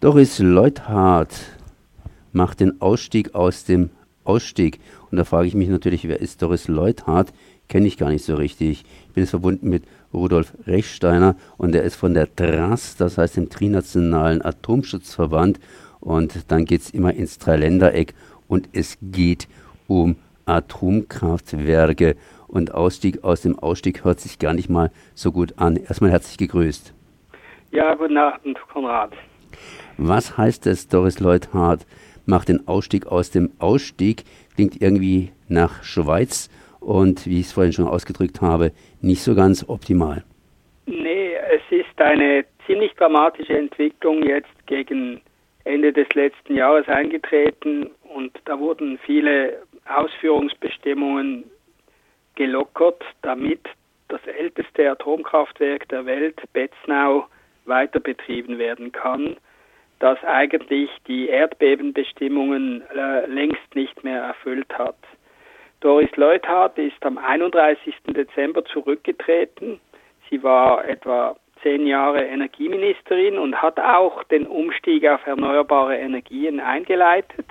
Doris Leuthardt macht den Ausstieg aus dem Ausstieg. Und da frage ich mich natürlich, wer ist Doris Leuthardt? Kenne ich gar nicht so richtig. Ich bin jetzt verbunden mit Rudolf Rechsteiner und der ist von der TRAS, das heißt dem Trinationalen Atomschutzverband. Und dann geht es immer ins Dreiländereck und es geht um Atomkraftwerke. Und Ausstieg aus dem Ausstieg hört sich gar nicht mal so gut an. Erstmal herzlich gegrüßt. Ja, guten Abend, Konrad. Was heißt es, Doris Leuthardt macht den Ausstieg aus dem Ausstieg? Klingt irgendwie nach Schweiz und, wie ich es vorhin schon ausgedrückt habe, nicht so ganz optimal. Nee, es ist eine ziemlich dramatische Entwicklung jetzt gegen Ende des letzten Jahres eingetreten und da wurden viele Ausführungsbestimmungen gelockert, damit das älteste Atomkraftwerk der Welt, Betznau, weiter betrieben werden kann, das eigentlich die Erdbebenbestimmungen äh, längst nicht mehr erfüllt hat. Doris Leuthardt ist am 31. Dezember zurückgetreten. Sie war etwa zehn Jahre Energieministerin und hat auch den Umstieg auf erneuerbare Energien eingeleitet.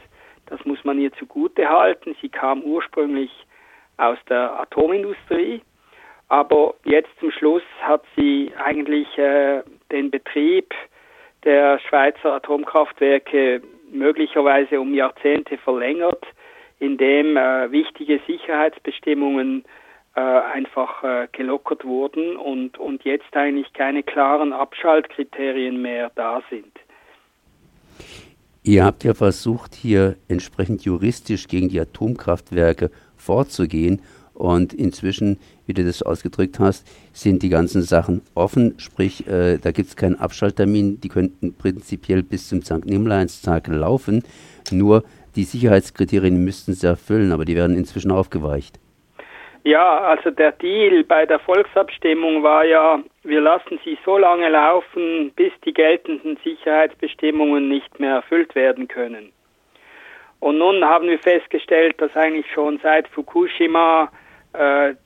Das muss man ihr zugute halten. Sie kam ursprünglich aus der Atomindustrie, aber jetzt zum Schluss hat sie eigentlich äh, den Betrieb der Schweizer Atomkraftwerke möglicherweise um Jahrzehnte verlängert, indem äh, wichtige Sicherheitsbestimmungen äh, einfach äh, gelockert wurden und, und jetzt eigentlich keine klaren Abschaltkriterien mehr da sind. Ihr habt ja versucht, hier entsprechend juristisch gegen die Atomkraftwerke vorzugehen und inzwischen, wie du das ausgedrückt hast, sind die ganzen Sachen offen. Sprich, äh, da gibt es keinen Abschalttermin. Die könnten prinzipiell bis zum St. Nimmerleinstag laufen. Nur die Sicherheitskriterien müssten sie erfüllen, aber die werden inzwischen aufgeweicht. Ja, also der Deal bei der Volksabstimmung war ja, wir lassen sie so lange laufen, bis die geltenden Sicherheitsbestimmungen nicht mehr erfüllt werden können. Und nun haben wir festgestellt, dass eigentlich schon seit Fukushima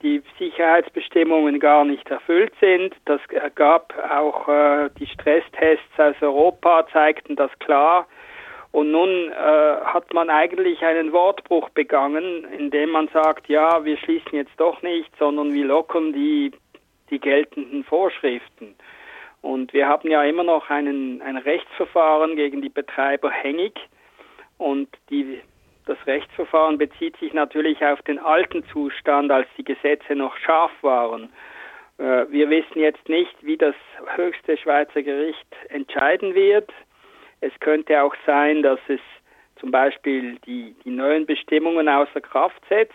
die Sicherheitsbestimmungen gar nicht erfüllt sind. Das gab auch äh, die Stresstests aus Europa, zeigten das klar. Und nun äh, hat man eigentlich einen Wortbruch begangen, indem man sagt, ja, wir schließen jetzt doch nicht, sondern wir lockern die, die geltenden Vorschriften. Und wir haben ja immer noch einen, ein Rechtsverfahren gegen die Betreiber hängig. Und die das Rechtsverfahren bezieht sich natürlich auf den alten Zustand, als die Gesetze noch scharf waren. Äh, wir wissen jetzt nicht, wie das höchste Schweizer Gericht entscheiden wird. Es könnte auch sein, dass es zum Beispiel die, die neuen Bestimmungen außer Kraft setzt.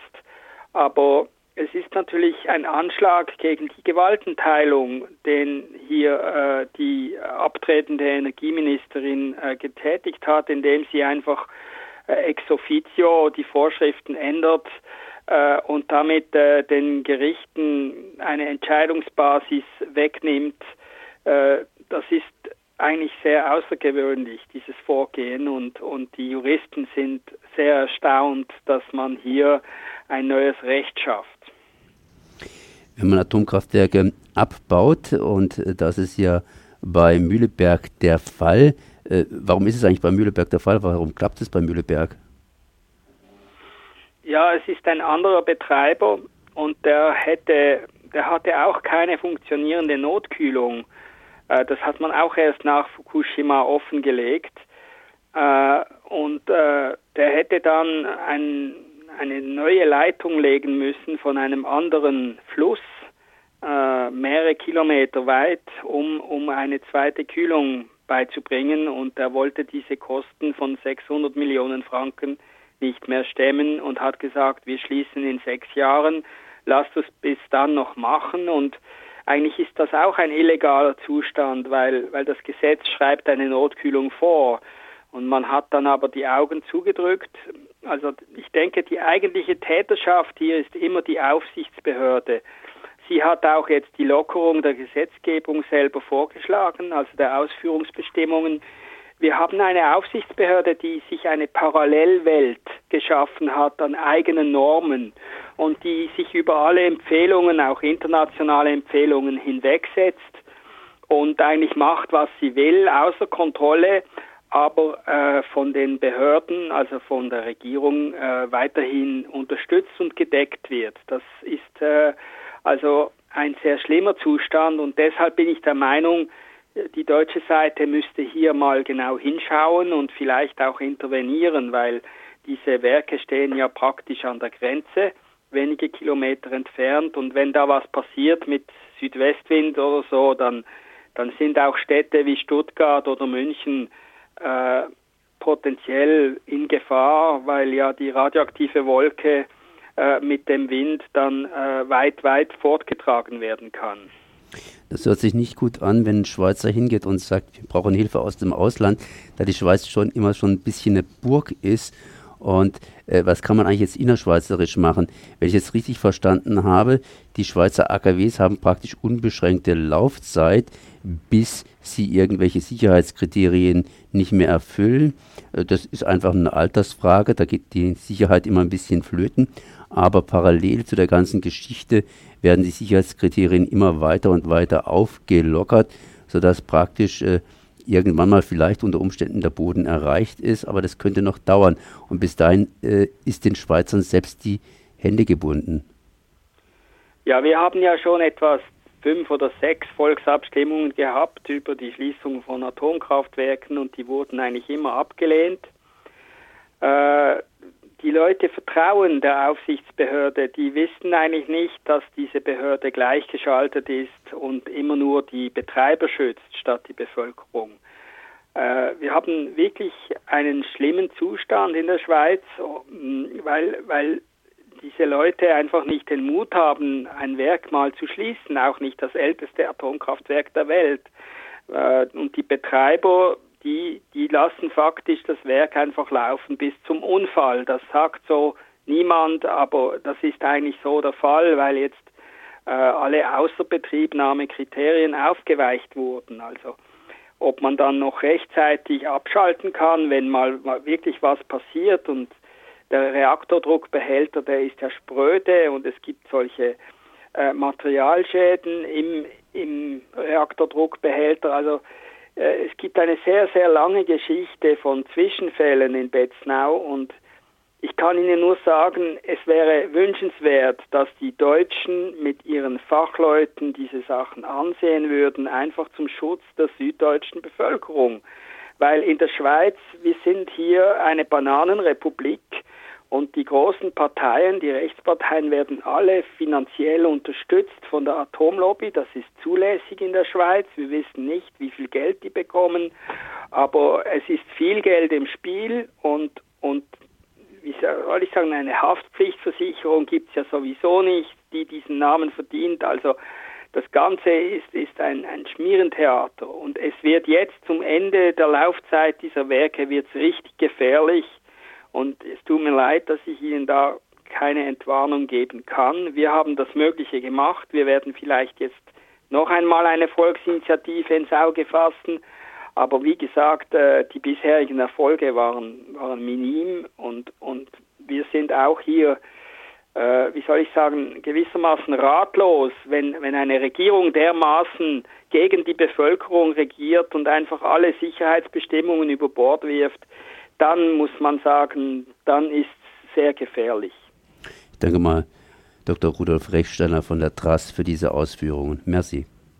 Aber es ist natürlich ein Anschlag gegen die Gewaltenteilung, den hier äh, die abtretende Energieministerin äh, getätigt hat, indem sie einfach ex officio die Vorschriften ändert äh, und damit äh, den Gerichten eine Entscheidungsbasis wegnimmt. Äh, das ist eigentlich sehr außergewöhnlich, dieses Vorgehen, und, und die Juristen sind sehr erstaunt, dass man hier ein neues Recht schafft. Wenn man Atomkraftwerke abbaut, und das ist ja bei Mühleberg der Fall, äh, warum ist es eigentlich bei Mühleberg der Fall? Warum klappt es bei Mühleberg? Ja, es ist ein anderer Betreiber und der hätte, der hatte auch keine funktionierende Notkühlung. Äh, das hat man auch erst nach Fukushima offengelegt. Äh, und der hätte dann ein, eine neue Leitung legen müssen von einem anderen Fluss, mehrere Kilometer weit, um, um eine zweite Kühlung beizubringen und er wollte diese Kosten von 600 Millionen Franken nicht mehr stemmen und hat gesagt, wir schließen in sechs Jahren, lasst uns bis dann noch machen und eigentlich ist das auch ein illegaler Zustand, weil, weil das Gesetz schreibt eine Notkühlung vor und man hat dann aber die Augen zugedrückt. Also ich denke, die eigentliche Täterschaft hier ist immer die Aufsichtsbehörde. Sie hat auch jetzt die Lockerung der Gesetzgebung selber vorgeschlagen, also der Ausführungsbestimmungen. Wir haben eine Aufsichtsbehörde, die sich eine Parallelwelt geschaffen hat an eigenen Normen und die sich über alle Empfehlungen, auch internationale Empfehlungen hinwegsetzt und eigentlich macht, was sie will, außer Kontrolle aber äh, von den Behörden, also von der Regierung, äh, weiterhin unterstützt und gedeckt wird. Das ist äh, also ein sehr schlimmer Zustand und deshalb bin ich der Meinung, die deutsche Seite müsste hier mal genau hinschauen und vielleicht auch intervenieren, weil diese Werke stehen ja praktisch an der Grenze, wenige Kilometer entfernt. Und wenn da was passiert mit Südwestwind oder so, dann, dann sind auch Städte wie Stuttgart oder München äh, potenziell in Gefahr, weil ja die radioaktive Wolke äh, mit dem Wind dann äh, weit, weit fortgetragen werden kann. Das hört sich nicht gut an, wenn ein Schweizer hingeht und sagt, wir brauchen Hilfe aus dem Ausland, da die Schweiz schon immer schon ein bisschen eine Burg ist. Und äh, was kann man eigentlich jetzt innerschweizerisch machen? Wenn ich jetzt richtig verstanden habe, die Schweizer AKWs haben praktisch unbeschränkte Laufzeit, bis sie irgendwelche Sicherheitskriterien nicht mehr erfüllen. Äh, das ist einfach eine Altersfrage, da geht die Sicherheit immer ein bisschen flöten. Aber parallel zu der ganzen Geschichte werden die Sicherheitskriterien immer weiter und weiter aufgelockert, sodass praktisch äh, irgendwann mal vielleicht unter Umständen der Boden erreicht ist, aber das könnte noch dauern. Und bis dahin äh, ist den Schweizern selbst die Hände gebunden. Ja, wir haben ja schon etwas fünf oder sechs Volksabstimmungen gehabt über die Schließung von Atomkraftwerken und die wurden eigentlich immer abgelehnt. Äh, die Leute vertrauen der Aufsichtsbehörde, die wissen eigentlich nicht, dass diese Behörde gleichgeschaltet ist und immer nur die Betreiber schützt statt die Bevölkerung. Äh, wir haben wirklich einen schlimmen Zustand in der Schweiz, weil, weil diese Leute einfach nicht den Mut haben, ein Werk mal zu schließen, auch nicht das älteste Atomkraftwerk der Welt. Äh, und die Betreiber die, die lassen faktisch das Werk einfach laufen bis zum Unfall. Das sagt so niemand, aber das ist eigentlich so der Fall, weil jetzt äh, alle Außerbetriebnahmekriterien aufgeweicht wurden. Also ob man dann noch rechtzeitig abschalten kann, wenn mal, mal wirklich was passiert und der Reaktordruckbehälter, der ist ja spröde und es gibt solche äh, Materialschäden im, im Reaktordruckbehälter. Also es gibt eine sehr, sehr lange Geschichte von Zwischenfällen in Betznau und ich kann Ihnen nur sagen, es wäre wünschenswert, dass die Deutschen mit ihren Fachleuten diese Sachen ansehen würden, einfach zum Schutz der süddeutschen Bevölkerung. Weil in der Schweiz, wir sind hier eine Bananenrepublik und die großen Parteien, die Rechtsparteien werden alle finanziell unterstützt von der Atomlobby. Das ist zulässig in der Schweiz. Wir wissen nicht, wie viel Geld die bekommen, aber es ist viel Geld im Spiel und, und wie soll ich sagen, eine Haftpflichtversicherung gibt es ja sowieso nicht, die diesen Namen verdient. Also das Ganze ist, ist ein, ein Schmierentheater und es wird jetzt zum Ende der Laufzeit dieser Werke wird's richtig gefährlich und es tut mir leid, dass ich Ihnen da keine Entwarnung geben kann. Wir haben das Mögliche gemacht. Wir werden vielleicht jetzt noch einmal eine Volksinitiative ins Auge fassen. Aber wie gesagt, äh, die bisherigen Erfolge waren, waren minim und, und wir sind auch hier, äh, wie soll ich sagen, gewissermaßen ratlos, wenn, wenn eine Regierung dermaßen gegen die Bevölkerung regiert und einfach alle Sicherheitsbestimmungen über Bord wirft dann muss man sagen, dann ist es sehr gefährlich. Ich danke mal Dr. Rudolf Rechsteiner von der TRAS für diese Ausführungen. Merci.